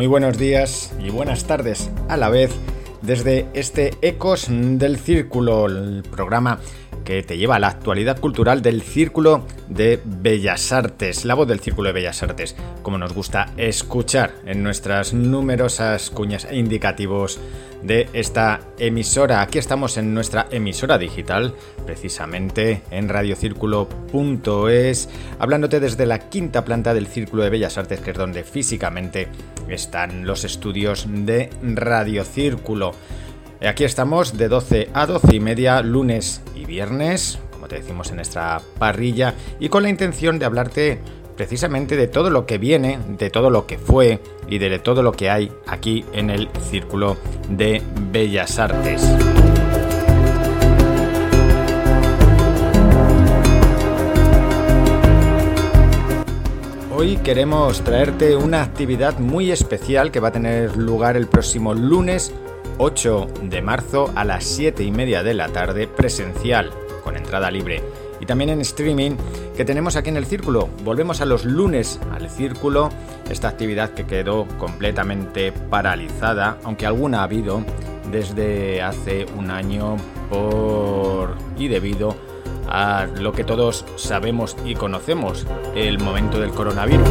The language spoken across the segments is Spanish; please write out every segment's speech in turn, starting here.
Muy buenos días y buenas tardes a la vez desde este Ecos del Círculo, el programa que te lleva a la actualidad cultural del Círculo de Bellas Artes, la voz del Círculo de Bellas Artes, como nos gusta escuchar en nuestras numerosas cuñas e indicativos de esta emisora. Aquí estamos en nuestra emisora digital, precisamente en radiocírculo.es, hablándote desde la quinta planta del Círculo de Bellas Artes, que es donde físicamente están los estudios de Radiocírculo. Aquí estamos de 12 a 12 y media, lunes y viernes, como te decimos en nuestra parrilla, y con la intención de hablarte precisamente de todo lo que viene, de todo lo que fue y de todo lo que hay aquí en el Círculo de Bellas Artes. Hoy queremos traerte una actividad muy especial que va a tener lugar el próximo lunes 8 de marzo a las 7 y media de la tarde presencial, con entrada libre. Y también en streaming que tenemos aquí en el círculo. Volvemos a los lunes al círculo, esta actividad que quedó completamente paralizada, aunque alguna ha habido desde hace un año por y debido a lo que todos sabemos y conocemos, el momento del coronavirus.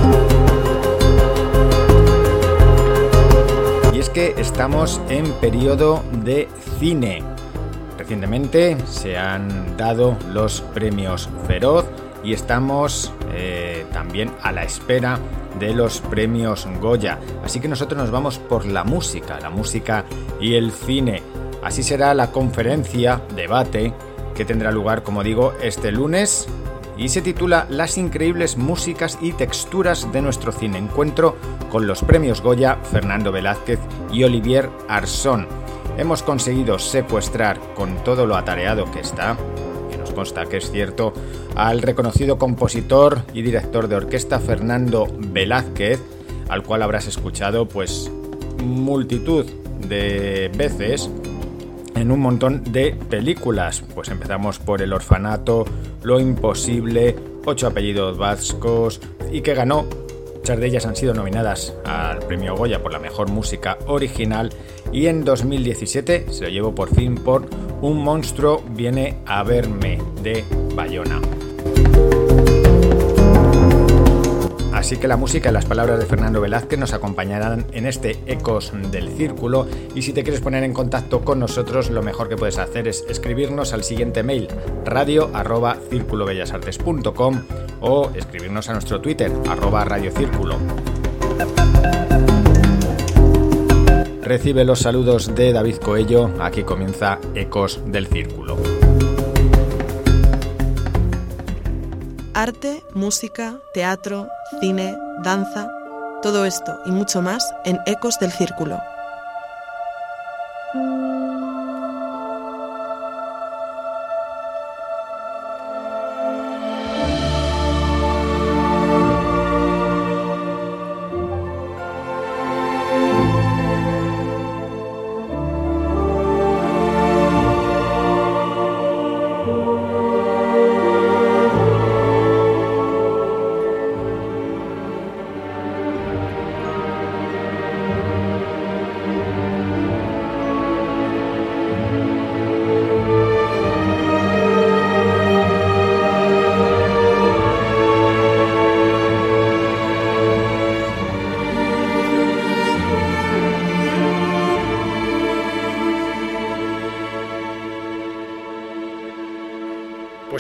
Y es que estamos en periodo de cine. Recientemente se han dado los premios Feroz y estamos eh, también a la espera de los premios Goya. Así que nosotros nos vamos por la música, la música y el cine. Así será la conferencia, debate, que tendrá lugar, como digo, este lunes y se titula Las increíbles músicas y texturas de nuestro cine. Encuentro con los premios Goya Fernando Velázquez y Olivier Arsón. Hemos conseguido secuestrar con todo lo atareado que está, que nos consta que es cierto, al reconocido compositor y director de orquesta Fernando Velázquez, al cual habrás escuchado pues multitud de veces en un montón de películas. Pues empezamos por El Orfanato, Lo Imposible, Ocho Apellidos Vascos y que ganó. Muchas de ellas han sido nominadas al premio Goya por la mejor música original y en 2017 se lo llevó por fin por Un monstruo viene a verme de Bayona. Así que la música y las palabras de Fernando Velázquez nos acompañarán en este Ecos del Círculo y si te quieres poner en contacto con nosotros lo mejor que puedes hacer es escribirnos al siguiente mail radio arroba o escribirnos a nuestro Twitter arroba radiocírculo. Recibe los saludos de David Coello, aquí comienza Ecos del Círculo. Arte, música, teatro, cine, danza, todo esto y mucho más en Ecos del Círculo.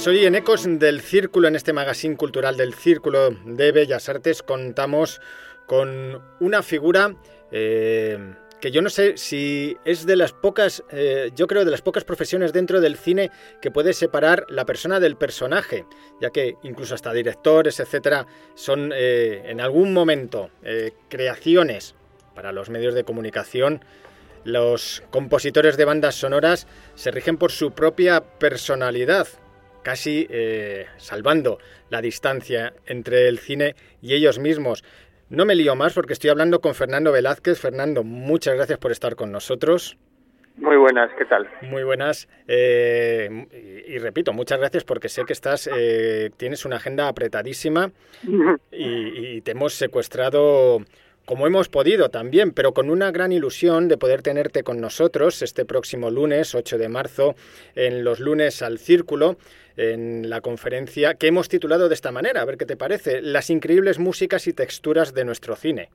Hoy en Ecos del Círculo, en este magazine cultural del Círculo de Bellas Artes, contamos con una figura eh, que yo no sé si es de las pocas, eh, yo creo de las pocas profesiones dentro del cine que puede separar la persona del personaje, ya que incluso hasta directores, etcétera, son eh, en algún momento creaciones para los medios de comunicación. Los compositores de bandas sonoras se rigen por su propia personalidad, casi eh, salvando la distancia entre el cine y ellos mismos. No me lío más porque estoy hablando con Fernando Velázquez. Fernando, muchas gracias por estar con nosotros. Muy buenas, ¿qué tal? Muy buenas. Eh, y, repito, muchas gracias porque sé que estás, eh, tienes una agenda apretadísima y, te hemos secuestrado como hemos podido también, pero con una gran ilusión de poder tenerte con nosotros este próximo lunes, 8 de marzo, en los lunes al círculo, en la conferencia que hemos titulado de esta manera, a ver qué te parece, las increíbles músicas y texturas de nuestro cine.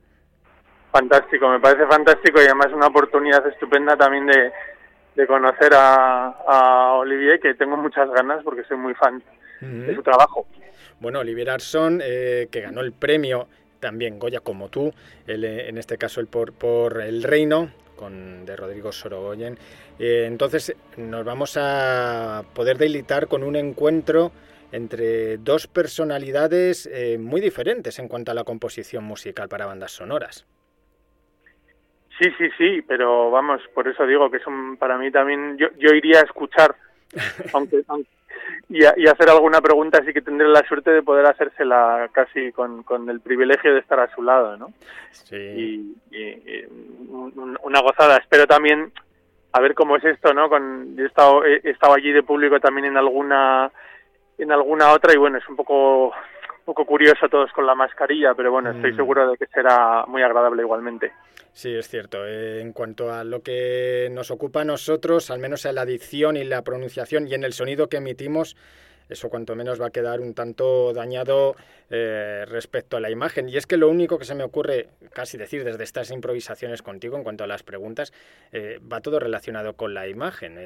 Fantástico, me parece fantástico y además una oportunidad estupenda también de, de conocer a, a, Olivier, que tengo muchas ganas porque soy muy fan de su trabajo. Bueno, Olivier Arson, eh, que ganó el premio también Goya como tú, eh, en este caso el por, por El Reino, con, de Rodrigo Sorogoyen. Eh, entonces nos vamos a poder deleitar con un encuentro entre dos personalidades muy diferentes en cuanto a la composición musical para bandas sonoras. Sí, sí, sí, pero vamos, por eso digo que son para mí también, yo, yo iría a escuchar, aunque, y, y, hacer alguna pregunta, así que tendré la suerte de poder hacérsela casi con, con el privilegio de estar a su lado, ¿no? Sí. Y, y, una gozada. Espero también a ver cómo es esto, ¿no? Con, he estado, he estado allí de público también en alguna en alguna otra y bueno, es un poco poco curioso todos con la mascarilla, pero bueno, estoy mm. seguro de que será muy agradable igualmente. Sí, es cierto. Eh, en cuanto a lo que nos ocupa a nosotros, al menos en la dicción y la pronunciación y en el sonido que emitimos, eso cuanto menos va a quedar un tanto dañado eh, respecto a la imagen. Y es que lo único que se me ocurre casi decir desde estas improvisaciones contigo en cuanto a las preguntas, eh, va todo relacionado con la imagen.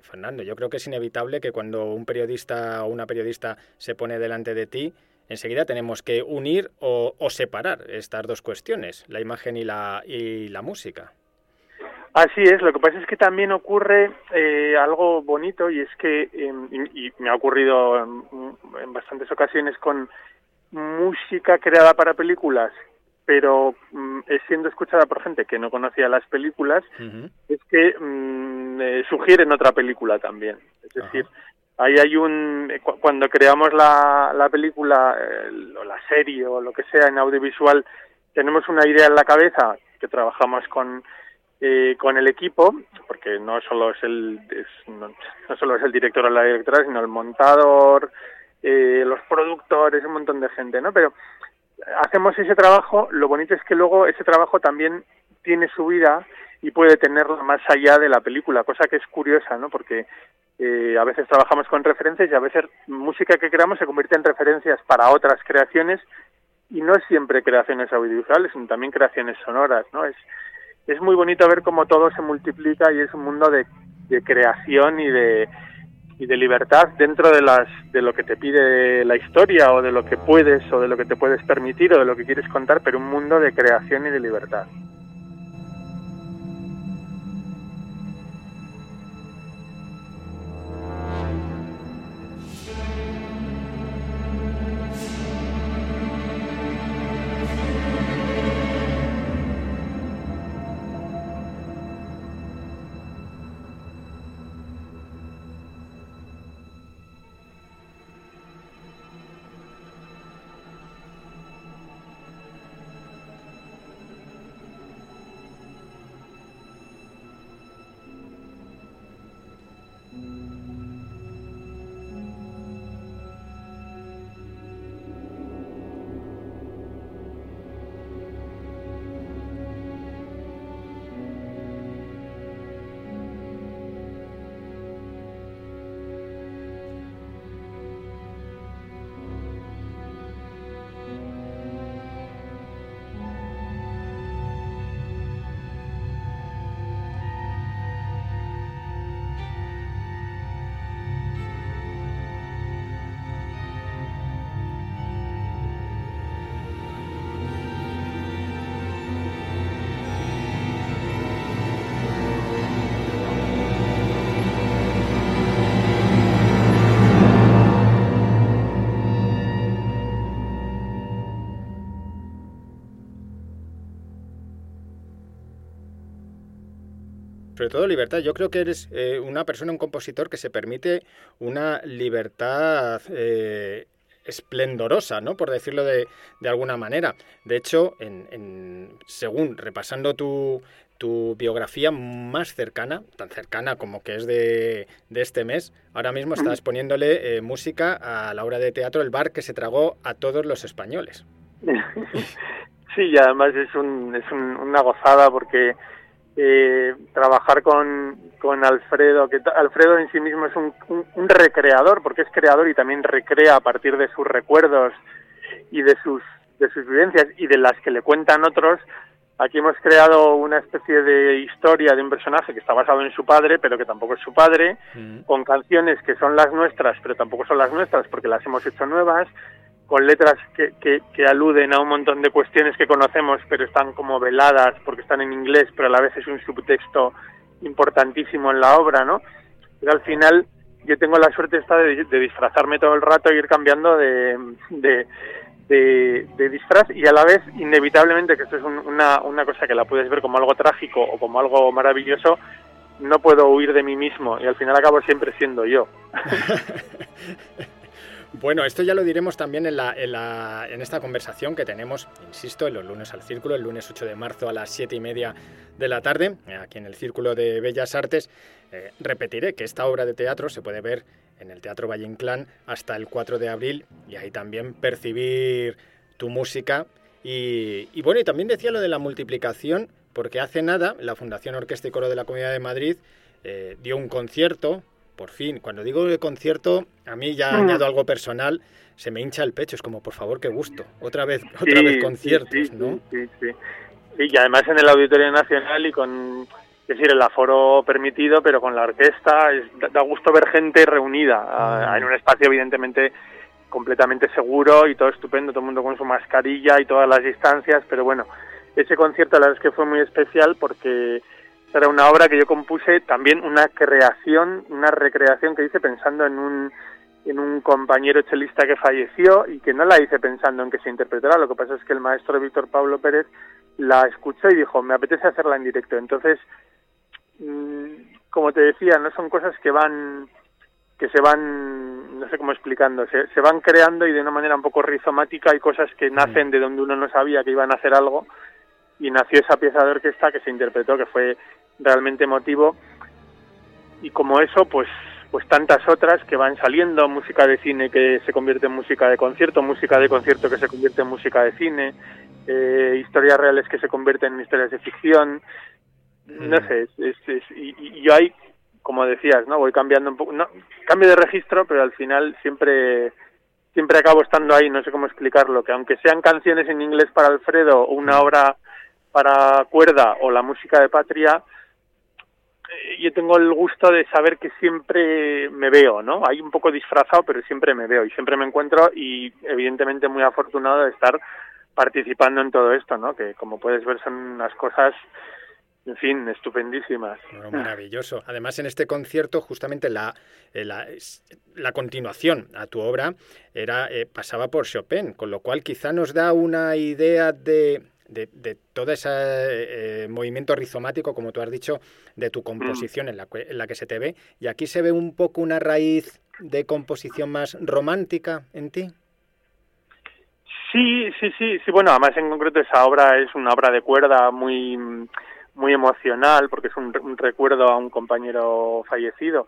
Fernando, yo creo que es inevitable que cuando un periodista o una periodista se pone delante de ti, enseguida tenemos que unir o, separar estas dos cuestiones, la imagen y la, y la música. Así es, lo que pasa es que también ocurre eh, algo bonito y es que, em, y, me ha ocurrido en, bastantes ocasiones con música creada para películas, pero mm, siendo escuchada por gente que no conocía las películas, es que mm, eh, sugieren otra película también. Es decir, ahí hay un cuando creamos la, la película o la serie o lo que sea en audiovisual tenemos una idea en la cabeza que trabajamos con eh, con el equipo porque no solo es el no, solo es el director o la directora sino el montador eh, los productores un montón de gente no pero hacemos ese trabajo lo bonito es que luego ese trabajo también tiene su vida y puede tenerla más allá de la película, cosa que es curiosa, ¿no? Porque eh, a veces trabajamos con referencias y a veces música que creamos se convierte en referencias para otras creaciones y no es siempre creaciones audiovisuales, sino también creaciones sonoras, ¿no? Es, es muy bonito ver cómo todo se multiplica y es un mundo de, de creación y de, y de libertad dentro de las de lo que te pide la historia o de lo que puedes o de lo que te puedes permitir o de lo que quieres contar, pero un mundo de creación y de libertad. Sobre todo libertad. Yo creo que eres eh, una persona, un compositor que se permite una libertad eh, esplendorosa, ¿no? Por decirlo de, de, alguna manera. De hecho, en, según repasando tu, tu, biografía más cercana, tan cercana como que es de, de este mes, ahora mismo estás poniéndole eh, música a la obra de teatro El bar que se tragó a todos los españoles. Sí, y además es, un, es una gozada porque eh, trabajar con, con Alfredo, que Alfredo en sí mismo es un, un, recreador, porque es creador y también recrea a partir de sus recuerdos y de sus, de sus vivencias y de las que le cuentan otros. Aquí hemos creado una especie de historia de un personaje que está basado en su padre, pero que tampoco es su padre, mm. con canciones que son las nuestras, pero tampoco son las nuestras porque las hemos hecho nuevas, con letras que, que, aluden a un montón de cuestiones que conocemos, pero están como veladas porque están en inglés, pero a la vez es un subtexto importantísimo en la obra, ¿no? Pero al final yo tengo la suerte esta de, disfrazarme todo el rato e ir cambiando de, de, disfraz y a la vez, inevitablemente, que esto es una, una cosa que la puedes ver como algo trágico o como algo maravilloso, no puedo huir de mí mismo y al final acabo siempre siendo yo. Bueno, esto ya lo diremos también en, la, en, esta conversación que tenemos, insisto, en los lunes al Círculo, el lunes 8 de marzo a las 7 y media de la tarde, aquí en el Círculo de Bellas Artes. Eh, repetiré que esta obra de teatro se puede ver en el Teatro Valle Inclán hasta el 4 de abril y ahí también percibir tu música. Y, bueno, y también decía lo de la multiplicación, porque hace nada la Fundación Orquesta y Coro de la Comunidad de Madrid eh, dio un concierto por fin. Cuando digo el concierto, a mí ya mm. añado algo personal, se me hincha el pecho, es como, por favor, qué gusto. Otra vez, otra vez conciertos, ¿no? Sí, sí, Y además en el Auditorio Nacional y con, es decir, el aforo permitido, pero con la orquesta, da gusto ver gente reunida mm. en un espacio evidentemente completamente seguro y todo estupendo, todo el mundo con su mascarilla y todas las distancias, pero bueno, ese concierto la verdad es que fue muy especial porque era una obra que yo compuse también una creación, una recreación que hice pensando en un en un compañero chelista que falleció y que no la hice pensando en que se interpretara. Lo que pasa es que el maestro Víctor Pablo Pérez la escuchó y dijo, me apetece hacerla en directo. Entonces, mm, como te decía, no son cosas que van que se van, no sé cómo explicando, se, se van creando y de una manera un poco rizomática hay cosas que nacen de donde uno no sabía que iban a hacer algo y nació esa pieza de orquesta que se interpretó, que fue realmente emotivo. Y como eso, pues pues tantas otras que van saliendo, música de cine que se convierte en música de concierto, música de concierto que se convierte en música de cine, eh, historias reales que se convierten en historias de ficción, no mm. sé, es, y, yo ahí, como decías, no voy cambiando un poco, no, cambio de registro, pero al final siempre siempre acabo estando ahí, no sé cómo explicarlo, que aunque sean canciones en inglés para Alfredo o una mm. obra para cuerda o la música de patria, eh, yo tengo el gusto de saber que siempre me veo, ¿no? Hay un poco disfrazado, pero siempre me veo y siempre me encuentro y evidentemente muy afortunado de estar participando en todo esto, ¿no? Que como puedes ver son unas cosas en fin, estupendísimas. maravilloso. Además, en este concierto, justamente la, eh, la, la continuación a tu obra era eh, pasaba por Chopin, con lo cual quizá nos da una idea de, de, todo ese eh, movimiento rizomático, como tú has dicho, de tu composición mm. en, la, en la que se te ve. Y aquí se ve un poco una raíz de composición más romántica en ti. Sí, sí, sí, sí. Bueno, además en concreto esa obra es una obra de cuerda muy, muy emocional porque es un, recuerdo a un compañero fallecido.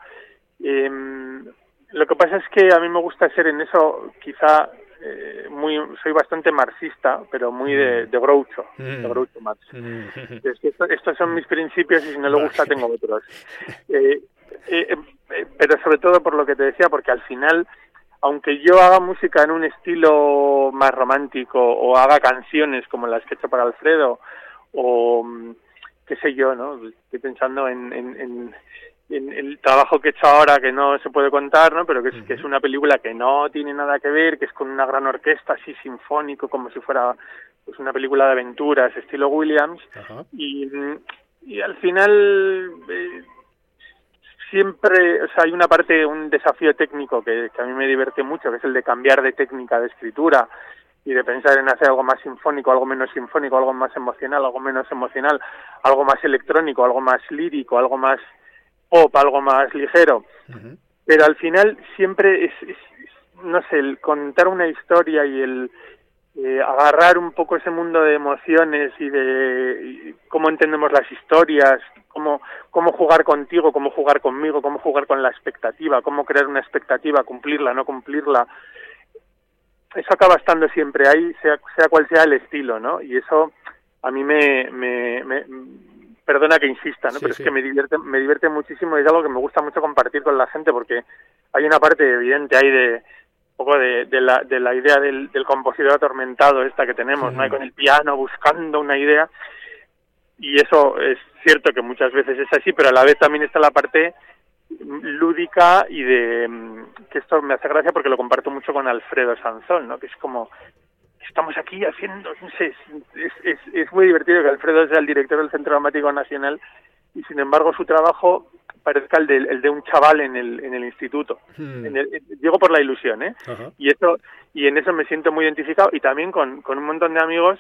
Em, lo que pasa es que a mí me gusta ser en eso quizá eh, muy soy bastante marxista pero muy de, de Groucho de mm. Groucho Marx mm. estos son mis principios y si no le gusta tengo otros eh, eh, pero sobre todo por lo que te decía porque al final aunque yo haga música en un estilo más romántico o haga canciones como las que he hecho para Alfredo o mm, qué sé yo no estoy pensando en, en en el trabajo que he hecho ahora que no se puede contar, ¿no? Pero que es, que es una película que no tiene nada que ver, que es con una gran orquesta así sinfónico, como si fuera pues una película de aventuras estilo Williams. Y, y al final eh, siempre, o sea, hay una parte, un desafío técnico que, que a mí me divierte mucho, que es el de cambiar de técnica de escritura y de pensar en hacer algo más sinfónico, algo menos sinfónico, algo más emocional, algo menos emocional, algo más electrónico, algo más lírico, algo más pop, algo más ligero. Pero al final siempre es, no sé, el contar una historia y el eh, agarrar un poco ese mundo de emociones y de cómo entendemos las historias, cómo, cómo jugar contigo, cómo jugar conmigo, cómo jugar con la expectativa, cómo crear una expectativa, cumplirla, no cumplirla. eso acaba estando siempre ahí, sea, sea cual sea el estilo, ¿no? Y eso a mí me, me, perdona que insista, ¿no? pero es que me divierte, me divierte muchísimo y es algo que me gusta mucho compartir con la gente porque hay una parte evidente ahí de poco de, la, de la idea del, del compositor atormentado esta que tenemos, ¿no? con el piano buscando una idea y eso es cierto que muchas veces es así, pero a la vez también está la parte lúdica y de que esto me hace gracia porque lo comparto mucho con Alfredo Sanzón, ¿no? Que es como estamos aquí haciendo, no sé, es, es, es muy divertido que Alfredo sea el director del Centro Dramático Nacional y sin embargo su trabajo parezca el de, el de un chaval en el, en el instituto. Hmm. En digo por la ilusión, ¿eh? Y eso y en eso me siento muy identificado y también con, con un montón de amigos.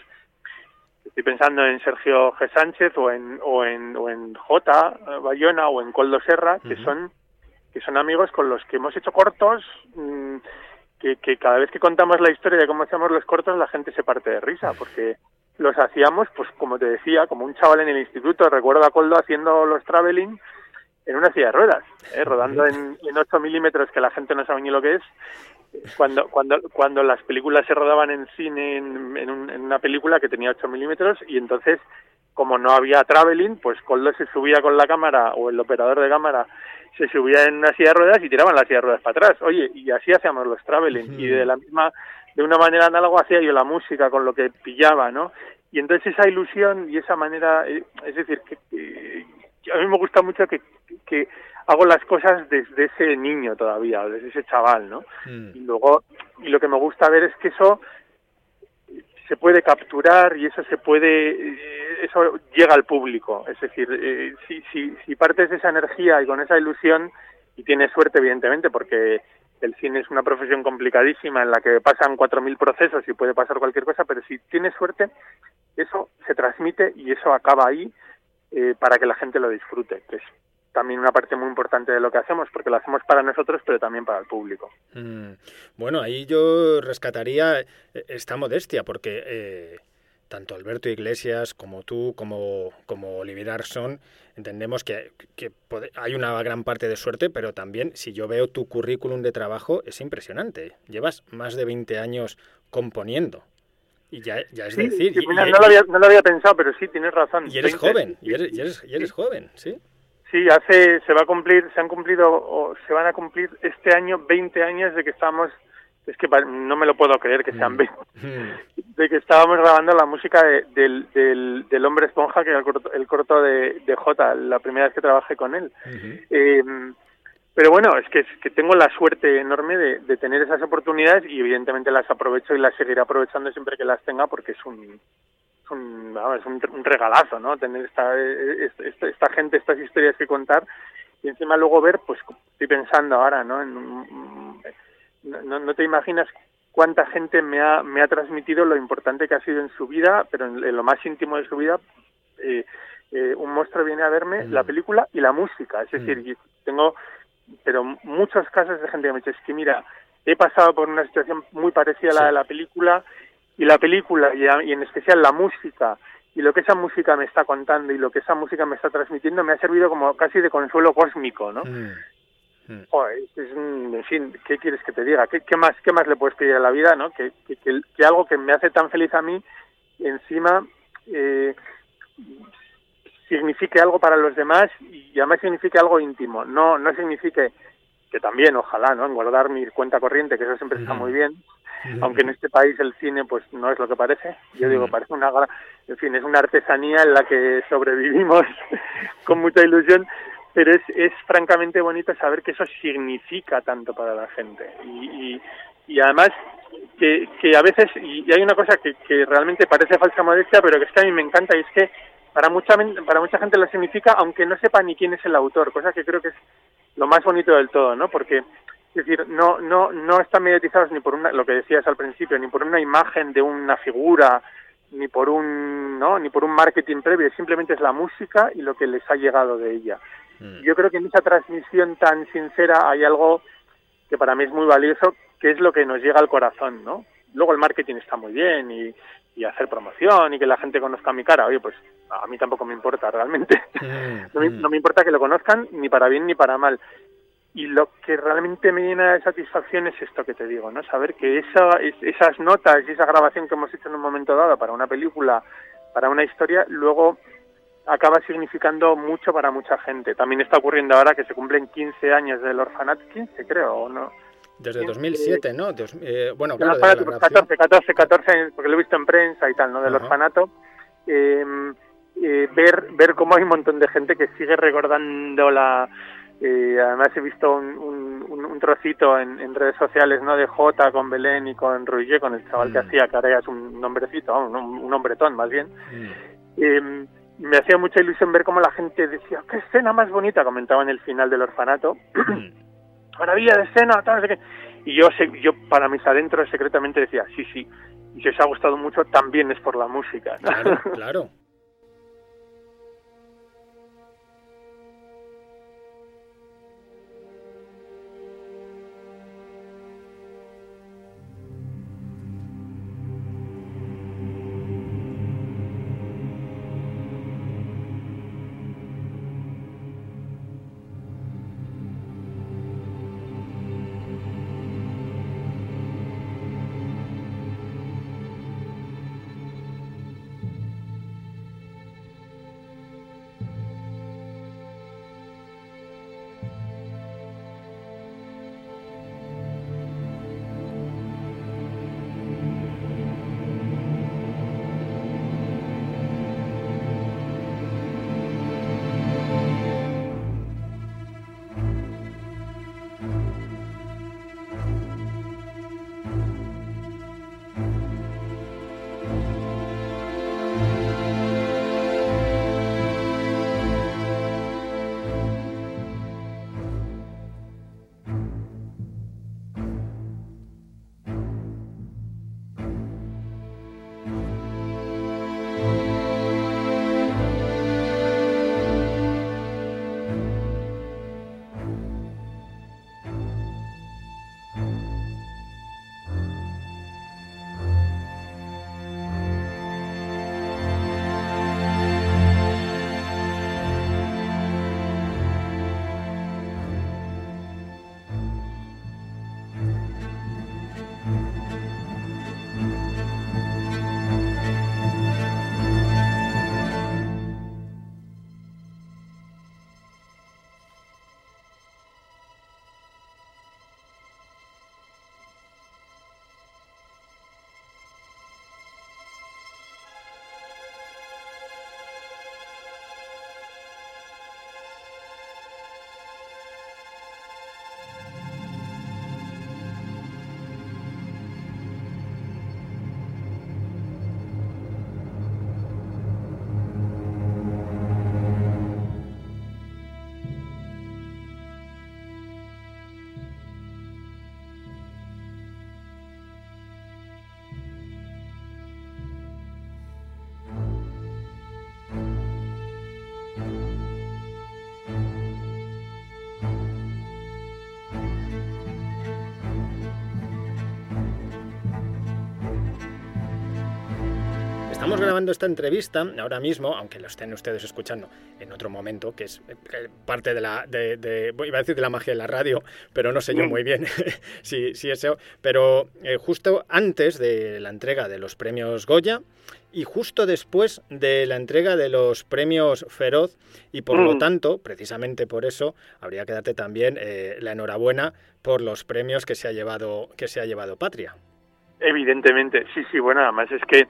Estoy pensando en Sergio G. Sánchez o en, o en, o en J. Bayona o en Coldo Serra, que son que son amigos con los que hemos hecho cortos, mm, que, que cada vez que contamos la historia de cómo hacemos los cortos, la gente se parte de risa, porque los hacíamos, pues como te decía, como un chaval en el instituto. Recuerdo a Coldo haciendo los traveling en una silla de ruedas, ¿eh? rodando en, en 8 milímetros, que la gente no sabe ni lo que es. Cuando, cuando, cuando las películas se rodaban en cine, en, en, una película que tenía 8 milímetros, y entonces, como no había traveling, pues Coldo se subía con la cámara, o el operador de cámara se subía en una silla de ruedas y tiraban la silla de ruedas para atrás. Oye, y así hacíamos los traveling. Y de la misma, de una manera análoga hacía yo la música con lo que pillaba, ¿no? Y entonces esa ilusión y esa manera, eh, es decir, que, a mí me gusta mucho que, que hago las cosas desde ese niño todavía, desde ese chaval, ¿no? Mm. Y luego, y lo que me gusta ver es que eso se puede capturar y eso se puede, eh, eso llega al público. Es decir, eh, si, si, si partes de esa energía y con esa ilusión, y tienes suerte, evidentemente, porque el cine es una profesión complicadísima en la que pasan 4.000 procesos y puede pasar cualquier cosa, pero si tienes suerte, eso se transmite y eso acaba ahí eh, para que la gente lo disfrute también una parte muy importante de lo que hacemos, porque lo hacemos para nosotros, pero también para el público. Mm. Bueno, ahí yo rescataría esta modestia, porque eh, tanto Alberto Iglesias como tú, como, como Olivier Arson, entendemos que, que hay una gran parte de suerte, pero también si yo veo tu currículum de trabajo, es impresionante. Llevas más de 20 años componiendo. Y ya, ya es decir... no, lo había, no, lo había, pensado, pero sí, tienes razón. Y eres joven, y eres, y eres, y eres joven, ¿sí? Sí, hace, se va a cumplir, se han cumplido o se van a cumplir este año 20 años de que estamos, es que no me lo puedo creer que sean 20, mm. mm. de que estábamos grabando la música del, del, del, Hombre Esponja, que era el corto, el corto de, de Jota, la primera vez que trabajé con él. eh, pero bueno, es que, es que tengo la suerte enorme de, de tener esas oportunidades y evidentemente las aprovecho y las seguiré aprovechando siempre que las tenga porque es un, un, es un, regalazo, ¿no? Tener esta, esta, esta, gente, estas historias que contar y encima luego ver, pues estoy pensando ahora, ¿no? En, no, no te imaginas cuánta gente me ha, me ha transmitido lo importante que ha sido en su vida, pero en, lo más íntimo de su vida, eh, eh, un monstruo viene a verme mm. la película y la música. Es decir, mm. tengo pero muchos casos de gente que me dice, es que mira, he pasado por una situación muy parecida a la de la película y la película y, en especial la música y lo que esa música me está contando y lo que esa música me está transmitiendo me ha servido como casi de consuelo cósmico, ¿no? Mm. Mm. es, en fin, ¿qué quieres que te diga? ¿Qué, más, qué más le puedes pedir a la vida, no? Que, que, algo que me hace tan feliz a mí, encima eh, signifique algo para los demás y además signifique algo íntimo. No, no signifique que también, ojalá, ¿no? En guardar mi cuenta corriente, que eso siempre está muy bien, aunque en este país el cine pues no es lo que parece. Yo digo, parece una en fin, es una artesanía en la que sobrevivimos con mucha ilusión, pero es, es francamente bonito saber que eso significa tanto para la gente. Y, y, además que, que a veces, y hay una cosa que, que realmente parece falsa modestia, pero que es que a mí me encanta, y es que para mucha, para mucha gente lo significa, aunque no sepa ni quién es el autor, cosa que creo que es lo más bonito del todo, ¿no? Porque es decir, no, no, no están mediatizados ni por una, lo que decías al principio, ni por una imagen de una figura, ni por un, ¿no? ni por un marketing previo, simplemente es la música y lo que les ha llegado de ella. Mm. Yo creo que en esa transmisión tan sincera hay algo que para mí es muy valioso, que es lo que nos llega al corazón, ¿no? Luego el marketing está muy bien y, y hacer promoción y que la gente conozca mi cara, oye, pues a mí tampoco me importa realmente. No, me, no me importa que lo conozcan ni para bien ni para mal y lo que realmente me llena de satisfacción es esto que te digo, ¿no? Saber que esa, esas notas y esa grabación que hemos hecho en un momento dado para una película, para una historia, luego acaba significando mucho para mucha gente. También está ocurriendo ahora que se cumplen 15 años del orfanato, 15 creo, ¿o no? Desde 2007, ¿no? Eh, bueno, claro, 14, 14, 14 porque lo he visto en prensa y tal, ¿no? Del orfanato. Em, eh, ver, ver cómo hay un montón de gente que sigue recordando la... Eh, además he visto un, un, trocito en, redes sociales, ¿no? De Jota con Belén y con Ruye, con el chaval que mm. hacía, que ahora ya es un nombrecito, un, un hombretón más bien. Mm. Em, me hacía mucha ilusión ver cómo la gente decía, qué escena más bonita, comentaba en el final del orfanato. Maravilla de escena, tal, no sé qué. Y yo, yo para mis adentros secretamente decía, sí, sí, y si os ha gustado mucho también es por la música. Claro, claro. Estamos grabando esta entrevista ahora mismo, aunque lo estén ustedes escuchando en otro momento, que es eh, parte de la, de, iba a decir de la magia de la radio, pero no sé yo muy bien si, si eso, pero eh, justo antes de la entrega de los premios Goya y justo después de la entrega de los premios Feroz y por lo mm. tanto, precisamente por eso, habría que darte también eh, la enhorabuena por los premios que se ha llevado que se ha llevado Patria. Evidentemente, sí, sí, bueno, además es que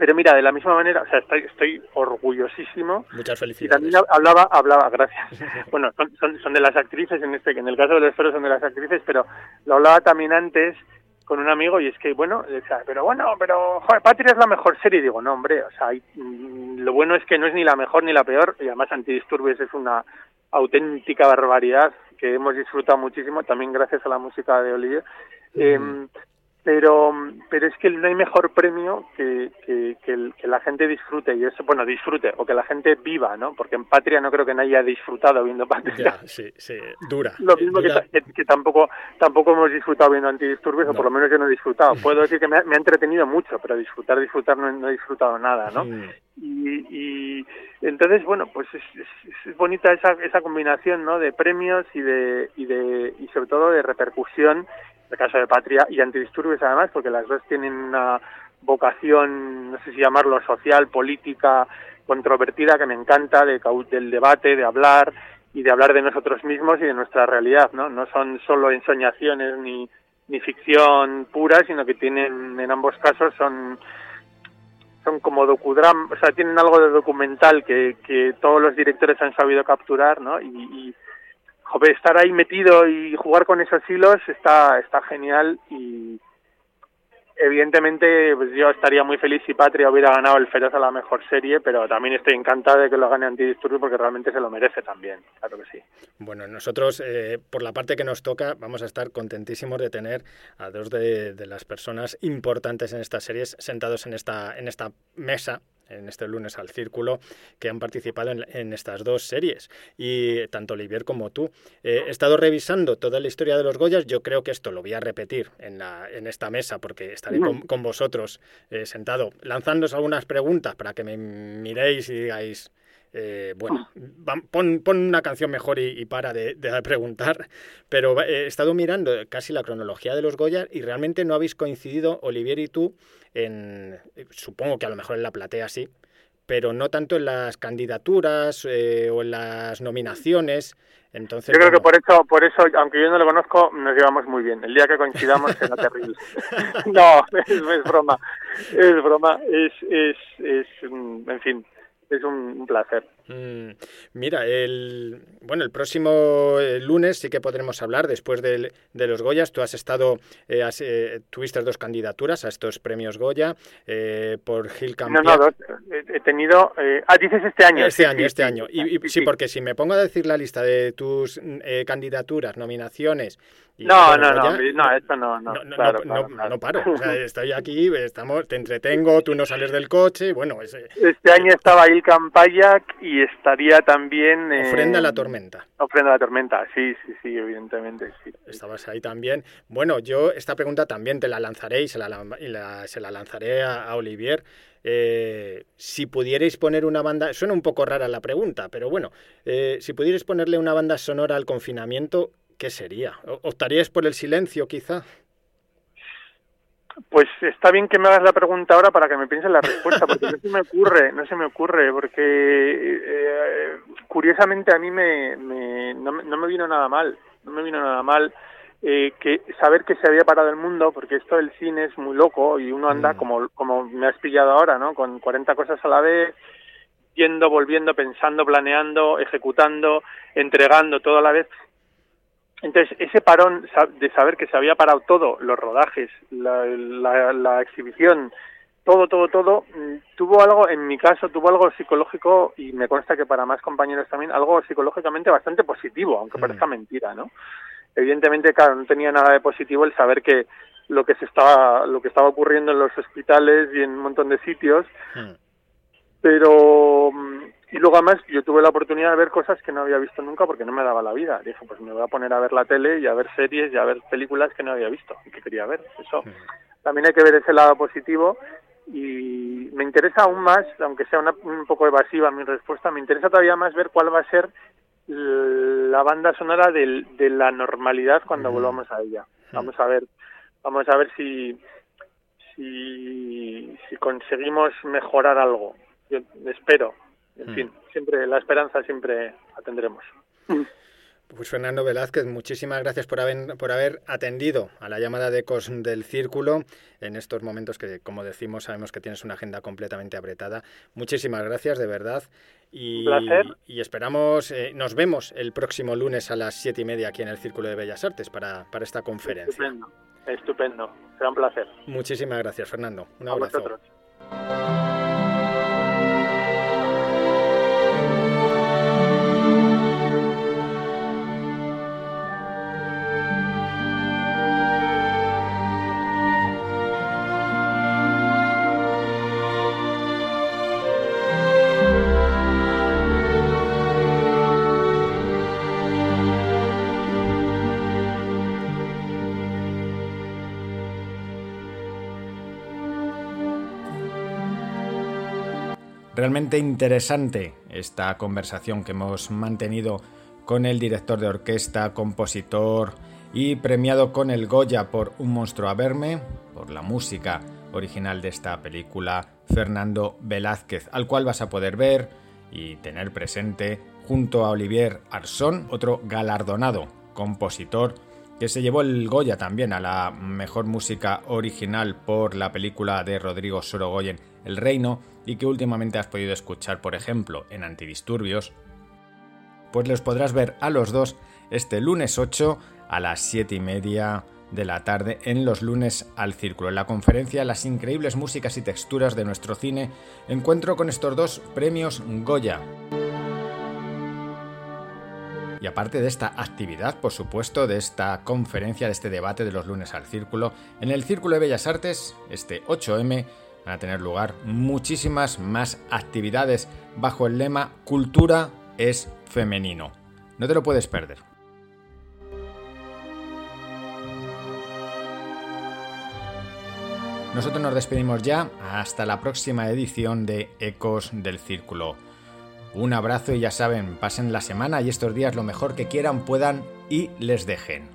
pero mira, de la misma manera, o sea, estoy, estoy orgullosísimo. Muchas felicidades. Y también hablaba, hablaba, gracias. bueno, son, son, de las actrices, en este, en el caso de los feros son de las actrices, pero lo hablaba también antes con un amigo y es que, bueno, pero bueno, pero, joder, Patria es la mejor serie. Y digo, no, hombre, o sea, mm, lo bueno es que no es ni la mejor ni la peor, y además Antidisturbios es una auténtica barbaridad que hemos disfrutado muchísimo, también gracias a la música de Olivier. Pero pero es que no hay mejor premio que, que, que, la gente disfrute y eso bueno disfrute o que la gente viva no porque en Patria no creo que nadie haya disfrutado viendo Patria. Sí sí dura. Lo mismo Que, tampoco tampoco hemos disfrutado viendo antidisturbios o por lo menos yo no he disfrutado. Puedo decir que me ha, entretenido mucho pero disfrutar disfrutar no, he disfrutado nada no y, y, entonces bueno pues es, es, bonita esa esa combinación no de premios y de y de y sobre todo de repercusión el caso de Patria y Antidisturbios además, porque las dos tienen una vocación, no sé si llamarlo social, política, controvertida, que me encanta, de, del debate, de hablar y de hablar de nosotros mismos y de nuestra realidad, ¿no? No son solo ensoñaciones ni, ni ficción pura, sino que tienen, en ambos casos, son son como docudram, o sea, tienen algo de documental que, que todos los directores han sabido capturar, ¿no? y joder, estar ahí metido y jugar con esos hilos está, está genial y evidentemente pues yo estaría muy feliz si Patria hubiera ganado el Feroz a la mejor serie, pero también estoy encantado de que lo gane Antidisturbio porque realmente se lo merece también, claro que sí. Bueno, nosotros eh, por la parte que nos toca vamos a estar contentísimos de tener a dos de, de las personas importantes en estas series sentados en esta, en esta mesa en este lunes al círculo que han participado en, estas dos series y tanto Olivier como tú. Eh, he estado revisando toda la historia de los Goyas, yo creo que esto lo voy a repetir en, la, en esta mesa porque estaré con, vosotros eh, sentado lanzándoos algunas preguntas para que me miréis y digáis eh, bueno, pon, una canción mejor y, para de, preguntar, pero he estado mirando casi la cronología de los Goya y realmente no habéis coincidido, Olivier y tú, en, supongo que a lo mejor en la platea sí, pero no tanto en las candidaturas eh, o en las nominaciones. Entonces, yo creo que por eso, por eso, aunque yo no lo conozco, nos llevamos muy bien. El día que coincidamos será terrible. no, es, es, broma, es broma, es, es, es, en fin, es un, placer. Mm, mira, el bueno, el próximo eh, lunes sí que podremos hablar después de, de los Goyas. Tú has estado, eh, eh, tuviste dos candidaturas a estos premios Goya por Gil Campiat. No, no, dos. He tenido. ah, dices este año. Este año, este año. Y, sí, porque si me pongo a decir la lista de tus candidaturas, nominaciones. no, no, no, no, esto no, no, no, no, paro. O sea, estoy aquí, estamos, te entretengo, tú no sales del coche, bueno. este año estaba Gil Campayac y estaría también... Ofrenda a la tormenta. Ofrenda a la tormenta, sí, sí, sí, evidentemente, sí. Estabas ahí también. Bueno, yo esta pregunta también te la lanzaré y se la, se la lanzaré a, Olivier. Eh, si pudierais poner una banda, suena un poco rara la pregunta, pero bueno, eh, si pudierais ponerle una banda sonora al confinamiento, ¿qué sería? ¿Optaríais por el silencio quizá? Pues está bien que me hagas la pregunta ahora para que me piense la respuesta, porque no se me ocurre, no se me ocurre, porque eh, curiosamente a mí me, me no, me vino nada mal, no me vino nada mal eh, que saber que se había parado el mundo, porque esto del cine es muy loco y uno anda mm. como, como me has pillado ahora, ¿no? Con 40 cosas a la vez, yendo, volviendo, pensando, planeando, ejecutando, entregando todo a la vez entonces, ese parón de saber que se había parado todo, los rodajes, la, la, exhibición, todo, todo, todo, mm, tuvo algo, en mi caso, tuvo algo psicológico, y me consta que para más compañeros también, algo psicológicamente bastante positivo, aunque mm. parezca mentira, ¿no? Evidentemente, claro, no tenía nada de positivo el saber que lo que se estaba, lo que estaba ocurriendo en los hospitales y en un montón de sitios, mm. pero y luego además yo tuve la oportunidad de ver cosas que no había visto nunca porque no me daba la vida. Dije, pues me voy a poner a ver la tele y a ver series y a ver películas que no había visto y que quería ver. Eso también hay que ver ese lado positivo y me interesa aún más, aunque sea un poco evasiva mi respuesta, me interesa todavía más ver cuál va a ser la banda sonora de la normalidad cuando volvamos a ella. Vamos a ver, vamos a ver si si, si conseguimos mejorar algo. Yo espero, en mm. fin, siempre la esperanza siempre atendremos. Pues Fernando Velázquez, muchísimas gracias por haber, por haber atendido a la llamada de Ecos del Círculo en estos momentos que, como decimos, sabemos que tienes una agenda completamente apretada. Muchísimas gracias, de verdad. Y, y esperamos, eh, nos vemos el próximo lunes a las siete y media aquí en el Círculo de Bellas Artes para, para esta conferencia. Estupendo, estupendo. Será un placer. Muchísimas gracias, Fernando. Un abrazo. Realmente interesante esta conversación que hemos mantenido con el director de orquesta, compositor y premiado con el Goya por Un monstruo a verme, por la música original de esta película, Fernando Velázquez, al cual vas a poder ver y tener presente junto a Olivier Arson, otro galardonado compositor que se llevó el Goya también a la mejor música original por la película de Rodrigo Sorogoyen El Reino y que últimamente has podido escuchar, por ejemplo, en Antidisturbios, pues los podrás ver a los dos este lunes 8 a las 7 y media de la tarde en los lunes al círculo. En la conferencia Las increíbles músicas y texturas de nuestro cine, encuentro con estos dos premios Goya. Y aparte de esta actividad, por supuesto, de esta conferencia, de este debate de los lunes al círculo, en el Círculo de Bellas Artes, este 8M, van a tener lugar muchísimas más actividades bajo el lema Cultura es femenino. No te lo puedes perder. Nosotros nos despedimos ya hasta la próxima edición de Ecos del Círculo. Un abrazo y ya saben, pasen la semana y estos días lo mejor que quieran, puedan y les dejen.